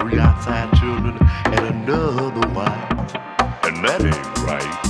three outside children and another wife. And that ain't right.